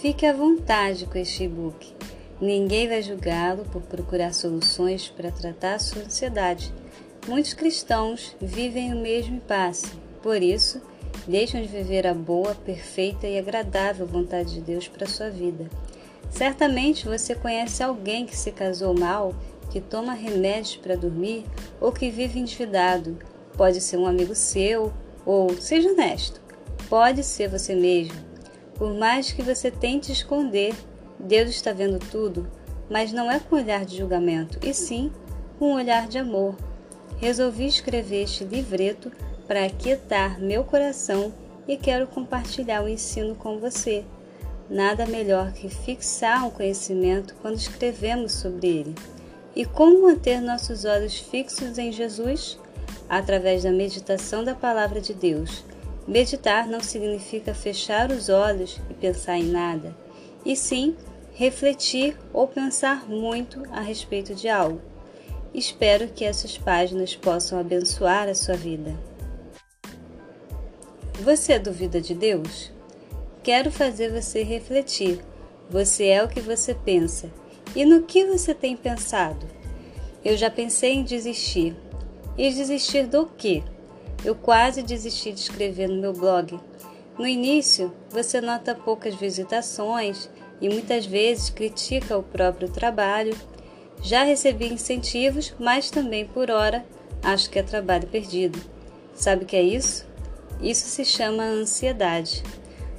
Fique à vontade com este e-book. Ninguém vai julgá-lo por procurar soluções para tratar a sua ansiedade. Muitos cristãos vivem o mesmo impasse, por isso, deixam de viver a boa, perfeita e agradável vontade de Deus para sua vida. Certamente você conhece alguém que se casou mal, que toma remédios para dormir ou que vive endividado. Pode ser um amigo seu ou, seja honesto, pode ser você mesmo. Por mais que você tente esconder, Deus está vendo tudo, mas não é com olhar de julgamento, e sim com um olhar de amor. Resolvi escrever este livreto para aquietar meu coração e quero compartilhar o ensino com você. Nada melhor que fixar um conhecimento quando escrevemos sobre ele. E como manter nossos olhos fixos em Jesus? Através da meditação da Palavra de Deus. Meditar não significa fechar os olhos e pensar em nada, e sim refletir ou pensar muito a respeito de algo. Espero que essas páginas possam abençoar a sua vida. Você duvida de Deus? Quero fazer você refletir. Você é o que você pensa. E no que você tem pensado? Eu já pensei em desistir. E desistir do quê? Eu quase desisti de escrever no meu blog. No início, você nota poucas visitações e muitas vezes critica o próprio trabalho. Já recebi incentivos, mas também por hora acho que é trabalho perdido. Sabe o que é isso? Isso se chama ansiedade.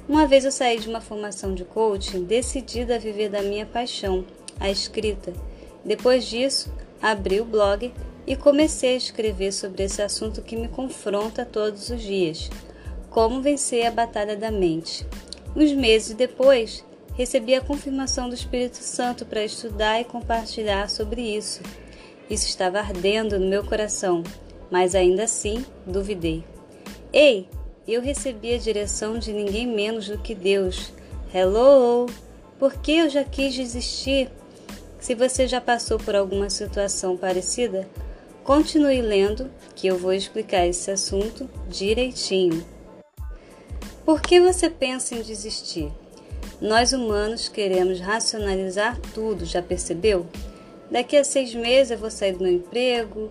Uma vez eu saí de uma formação de coaching decidida a viver da minha paixão, a escrita. Depois disso, abri o blog e comecei a escrever sobre esse assunto que me confronta todos os dias: como vencer a batalha da mente. Uns meses depois, recebi a confirmação do Espírito Santo para estudar e compartilhar sobre isso. Isso estava ardendo no meu coração, mas ainda assim duvidei. Ei, eu recebi a direção de ninguém menos do que Deus. Hello! Por que eu já quis desistir? Se você já passou por alguma situação parecida, continue lendo que eu vou explicar esse assunto direitinho. Por que você pensa em desistir? Nós humanos queremos racionalizar tudo, já percebeu? Daqui a seis meses eu vou sair do meu emprego.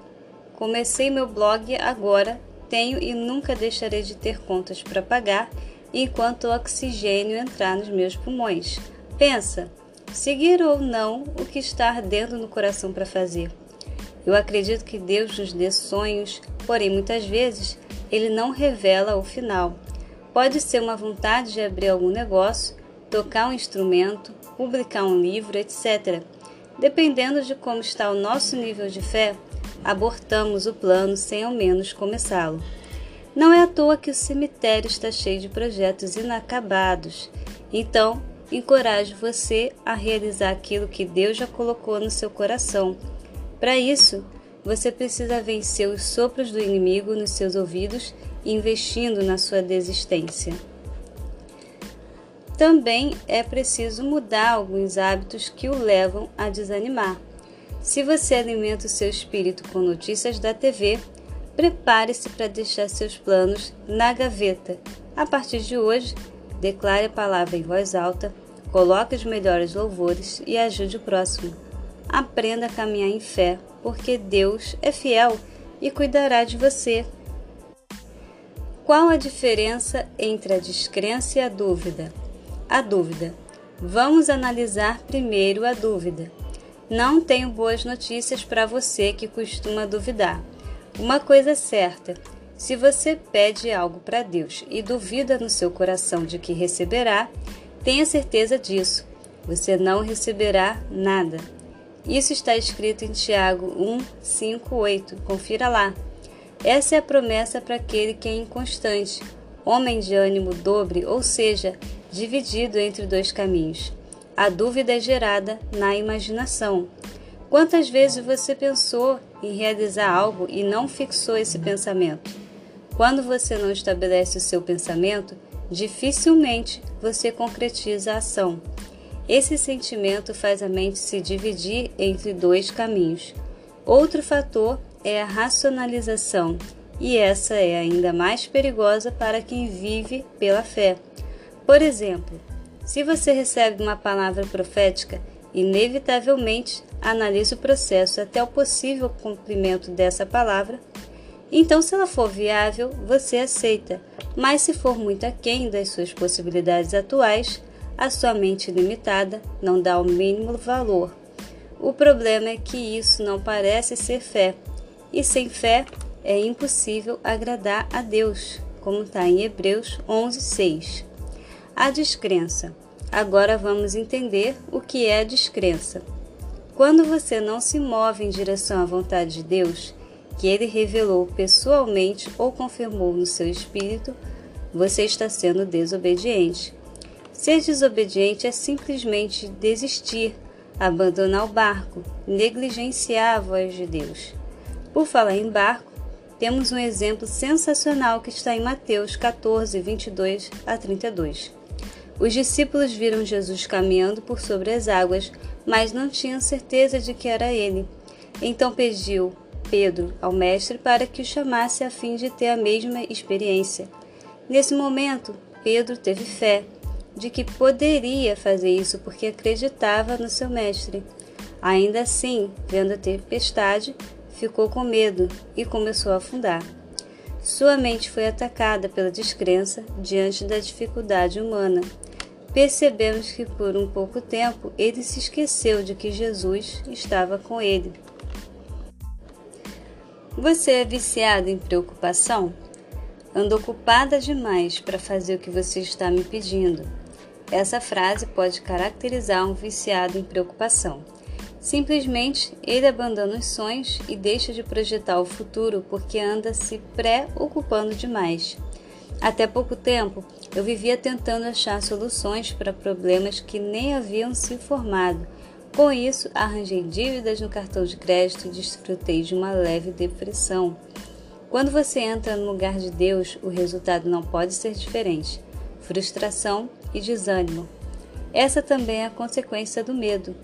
Comecei meu blog agora tenho e nunca deixarei de ter contas para pagar enquanto o oxigênio entrar nos meus pulmões. Pensa, seguir ou não o que está ardendo no coração para fazer. Eu acredito que Deus nos dê sonhos, porém muitas vezes ele não revela o final. Pode ser uma vontade de abrir algum negócio, tocar um instrumento, publicar um livro, etc. Dependendo de como está o nosso nível de fé, abortamos o plano sem ao menos começá-lo. Não é à toa que o cemitério está cheio de projetos inacabados. Então, encorajo você a realizar aquilo que Deus já colocou no seu coração. Para isso, você precisa vencer os sopros do inimigo nos seus ouvidos, investindo na sua desistência. Também é preciso mudar alguns hábitos que o levam a desanimar. Se você alimenta o seu espírito com notícias da TV, prepare-se para deixar seus planos na gaveta. A partir de hoje, declare a palavra em voz alta, coloque os melhores louvores e ajude o próximo. Aprenda a caminhar em fé, porque Deus é fiel e cuidará de você. Qual a diferença entre a descrença e a dúvida? A dúvida. Vamos analisar primeiro a dúvida. Não tenho boas notícias para você que costuma duvidar. Uma coisa é certa: se você pede algo para Deus e duvida no seu coração de que receberá, tenha certeza disso. Você não receberá nada. Isso está escrito em Tiago 1, 5, 8. Confira lá. Essa é a promessa para aquele que é inconstante, homem de ânimo dobre, ou seja, dividido entre dois caminhos. A dúvida é gerada na imaginação. Quantas vezes você pensou em realizar algo e não fixou esse pensamento? Quando você não estabelece o seu pensamento, dificilmente você concretiza a ação. Esse sentimento faz a mente se dividir entre dois caminhos. Outro fator é a racionalização, e essa é ainda mais perigosa para quem vive pela fé. Por exemplo, Se você recebe uma palavra profética, inevitavelmente analise o processo até o possível cumprimento dessa palavra. Então, se ela for viável, você aceita, mas se for muito aquém das suas possibilidades atuais, a sua mente limitada não dá o mínimo valor. O problema é que isso não parece ser fé, e sem fé é impossível agradar a Deus, como está em Hebreus 11, 6. A descrença. Agora vamos entender o que é a descrença. Quando você não se move em direção à vontade de Deus, que ele revelou pessoalmente ou confirmou no seu espírito, você está sendo desobediente. Ser desobediente é simplesmente desistir, abandonar o barco, negligenciar a voz de Deus. Por falar em barco, temos um exemplo sensacional que está em Mateus 14, 22 a 32. Os discípulos viram Jesus caminhando por sobre as águas, mas não tinham certeza de que era ele. Então pediu Pedro ao mestre para que o chamasse a fim de ter a mesma experiência. Nesse momento, Pedro teve fé de que poderia fazer isso porque acreditava no seu mestre. Ainda assim, vendo a tempestade, ficou com medo e começou a afundar. Sua mente foi atacada pela descrença diante da dificuldade humana. Percebemos que por um pouco tempo ele se esqueceu de que Jesus estava com ele. Você é viciado em preocupação? Ando ocupada demais para fazer o que você está me pedindo. Essa frase pode caracterizar um viciado em preocupação. Simplesmente ele abandona os sonhos e deixa de projetar o futuro porque anda se preocupando demais. Até pouco tempo, eu vivia tentando achar soluções para problemas que nem haviam se formado. Com isso, arranjei dívidas no cartão de crédito e desfrutei de uma leve depressão. Quando você entra no lugar de Deus, o resultado não pode ser diferente: frustração e desânimo. Essa também é a consequência do medo.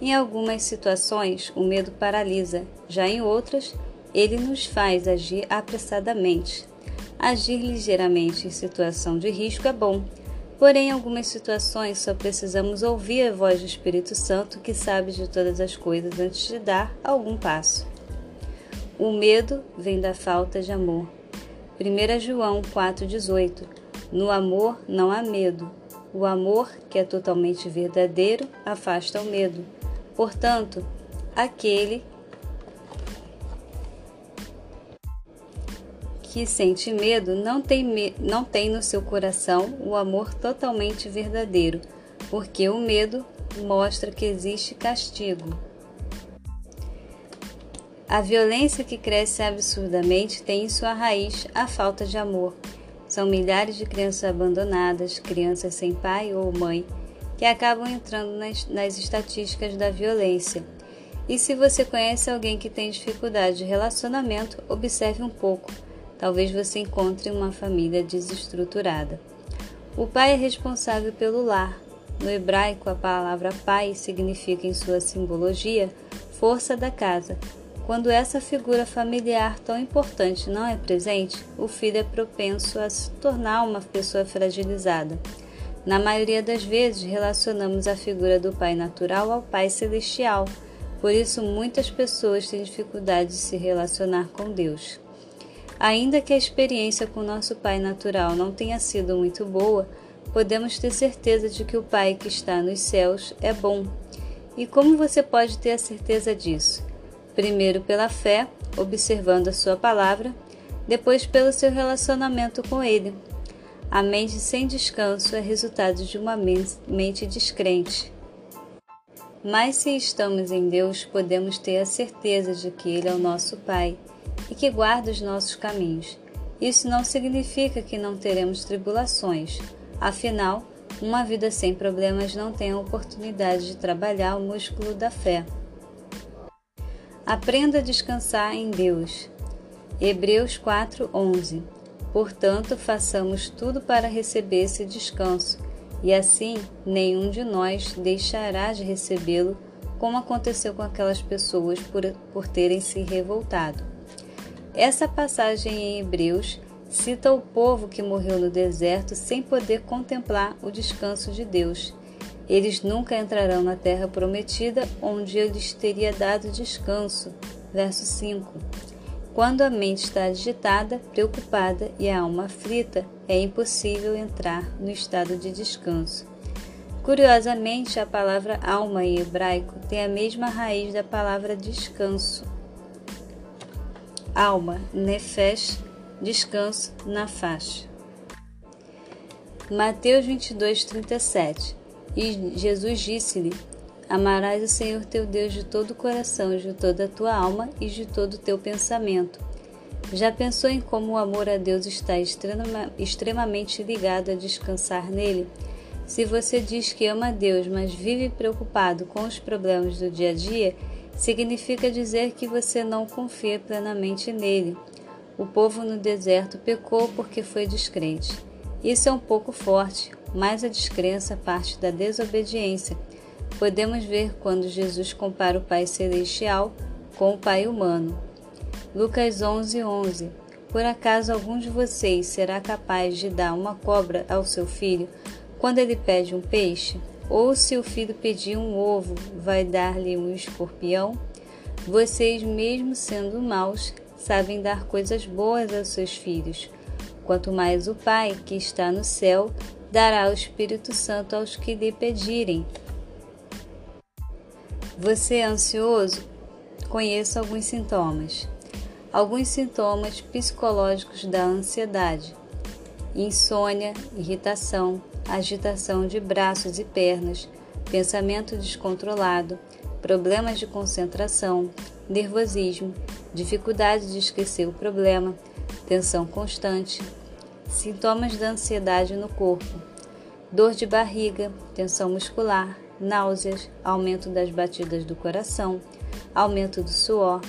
Em algumas situações, o medo paralisa, já em outras, ele nos faz agir apressadamente. Agir ligeiramente em situação de risco é bom, porém, em algumas situações só precisamos ouvir a voz do Espírito Santo que sabe de todas as coisas antes de dar algum passo. O medo vem da falta de amor. 1 João 4,18 No amor não há medo. O amor, que é totalmente verdadeiro, afasta o medo Portanto, aquele que sente medo não tem, me não tem no seu coração o amor totalmente verdadeiro, porque o medo mostra que existe castigo. A violência que cresce absurdamente tem em sua raiz a falta de amor. São milhares de crianças abandonadas, crianças sem pai ou mãe, que acabam entrando nas, nas estatísticas da violência. E se você conhece alguém que tem dificuldade de relacionamento, observe um pouco. Talvez você encontre uma família desestruturada. O pai é responsável pelo lar. No hebraico, a palavra pai significa, em sua simbologia, força da casa. Quando essa figura familiar tão importante não é presente, o filho é propenso a se tornar uma pessoa fragilizada. Na maioria das vezes, relacionamos a figura do Pai natural ao Pai celestial. Por isso, muitas pessoas têm dificuldade de se relacionar com Deus. Ainda que a experiência com nosso Pai natural não tenha sido muito boa, podemos ter certeza de que o Pai que está nos céus é bom. E como você pode ter a certeza disso? Primeiro, pela fé, observando a Sua palavra, depois, pelo seu relacionamento com Ele. A mente sem descanso é resultado de uma mente descrente. Mas se estamos em Deus, podemos ter a certeza de que Ele é o nosso Pai e que guarda os nossos caminhos. Isso não significa que não teremos tribulações, afinal, uma vida sem problemas não tem a oportunidade de trabalhar o músculo da fé. Aprenda a descansar em Deus. Hebreus 4:11 Portanto, façamos tudo para receber esse descanso, e assim nenhum de nós deixará de recebê-lo, como aconteceu com aquelas pessoas por, por terem se revoltado. Essa passagem em Hebreus cita o povo que morreu no deserto sem poder contemplar o descanso de Deus. Eles nunca entrarão na terra prometida, onde ele lhes teria dado descanso. Verso 5. Quando a mente está agitada, preocupada e a alma aflita, é impossível entrar no estado de descanso. Curiosamente, a palavra alma em hebraico tem a mesma raiz da palavra descanso. Alma, nefesh, descanso, nafash. Mateus 22, 37 E Jesus disse-lhe: Amarás o Senhor teu Deus de todo o coração, de toda a tua alma e de todo o teu pensamento. Já pensou em como o amor a Deus está extrema, extremamente ligado a descansar nele? Se você diz que ama a Deus, mas vive preocupado com os problemas do dia a dia, significa dizer que você não confia plenamente nele. O povo no deserto pecou porque foi descrente. Isso é um pouco forte, mas a descrença parte da desobediência podemos ver quando Jesus compara o Pai Celestial com o Pai humano. Lucas 11, 11 Por acaso algum de vocês será capaz de dar uma cobra ao seu filho quando ele pede um peixe? Ou se o filho pedir um ovo, vai dar-lhe um escorpião? Vocês, mesmo sendo maus, sabem dar coisas boas aos seus filhos. Quanto mais o Pai, que está no céu, dará o Espírito Santo aos que lhe pedirem. Você é ansioso? Conheça alguns sintomas. Alguns sintomas psicológicos da ansiedade: insônia, irritação, agitação de braços e pernas, pensamento descontrolado, problemas de concentração, nervosismo, dificuldade de esquecer o problema, tensão constante, sintomas da ansiedade no corpo, dor de barriga, tensão muscular, náuseas, aumento das batidas do coração, aumento do suor,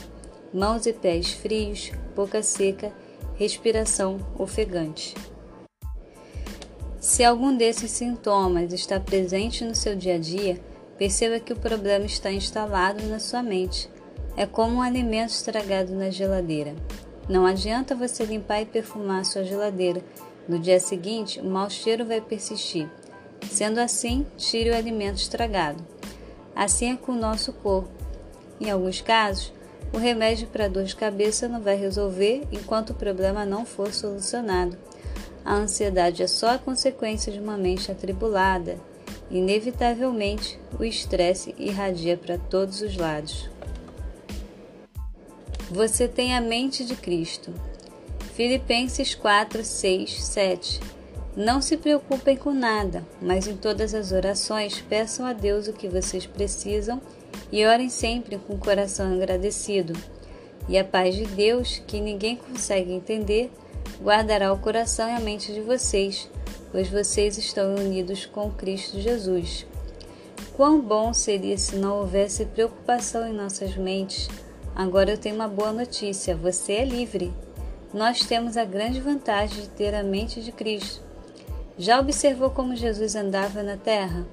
mãos e pés frios, boca seca, respiração ofegante. Se algum desses sintomas está presente no seu dia a dia, perceba que o problema está instalado na sua mente. É como um alimento estragado na geladeira. Não adianta você limpar e perfumar sua geladeira. No dia seguinte, o mau cheiro vai persistir. Sendo assim, tire o alimento estragado. Assim é com o nosso corpo. Em alguns casos, o remédio para dor de cabeça não vai resolver enquanto o problema não for solucionado. A ansiedade é só a consequência de uma mente atribulada. Inevitavelmente, o estresse irradia para todos os lados. Você tem a mente de Cristo. Filipenses 4, 6, 7 não se preocupem com nada, mas em todas as orações peçam a Deus o que vocês precisam e orem sempre com o coração agradecido. E a paz de Deus, que ninguém consegue entender, guardará o coração e a mente de vocês, pois vocês estão unidos com Cristo Jesus. Quão bom seria se não houvesse preocupação em nossas mentes. Agora eu tenho uma boa notícia: você é livre. Nós temos a grande vantagem de ter a mente de Cristo. Já observou como Jesus andava na terra?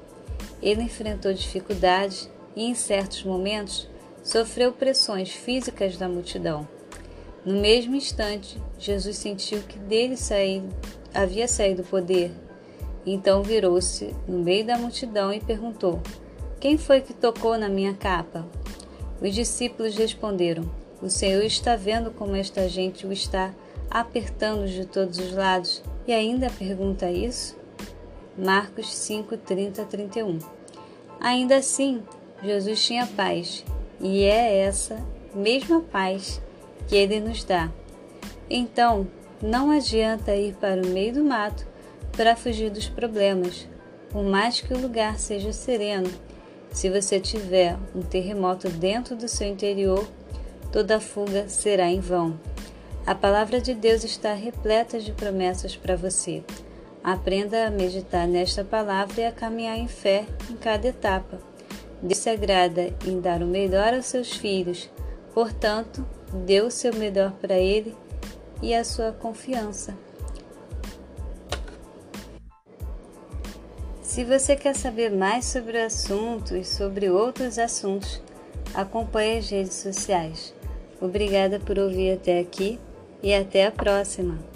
Ele enfrentou dificuldades e, em certos momentos, sofreu pressões físicas da multidão. No mesmo instante, Jesus sentiu que dele havia saído o poder. Então virou-se no meio da multidão e perguntou: Quem foi que tocou na minha capa? Os discípulos responderam: O Senhor está vendo como esta gente o está apertando de todos os lados e ainda pergunta isso? Marcos 5, 30 31. Ainda assim, Jesus tinha paz, e é essa mesma paz que ele nos dá. Então, não adianta ir para o meio do mato para fugir dos problemas, por mais que o lugar seja sereno. Se você tiver um terremoto dentro do seu interior, toda fuga será em vão. A palavra de Deus está repleta de promessas para você. Aprenda a meditar nesta palavra e a caminhar em fé em cada etapa. Deus se agrada em dar o melhor aos seus filhos, portanto, dê o seu melhor para Ele e a sua confiança. Se você quer saber mais sobre o assunto e sobre outros assuntos, acompanhe as redes sociais. Obrigada por ouvir até aqui e até a próxima!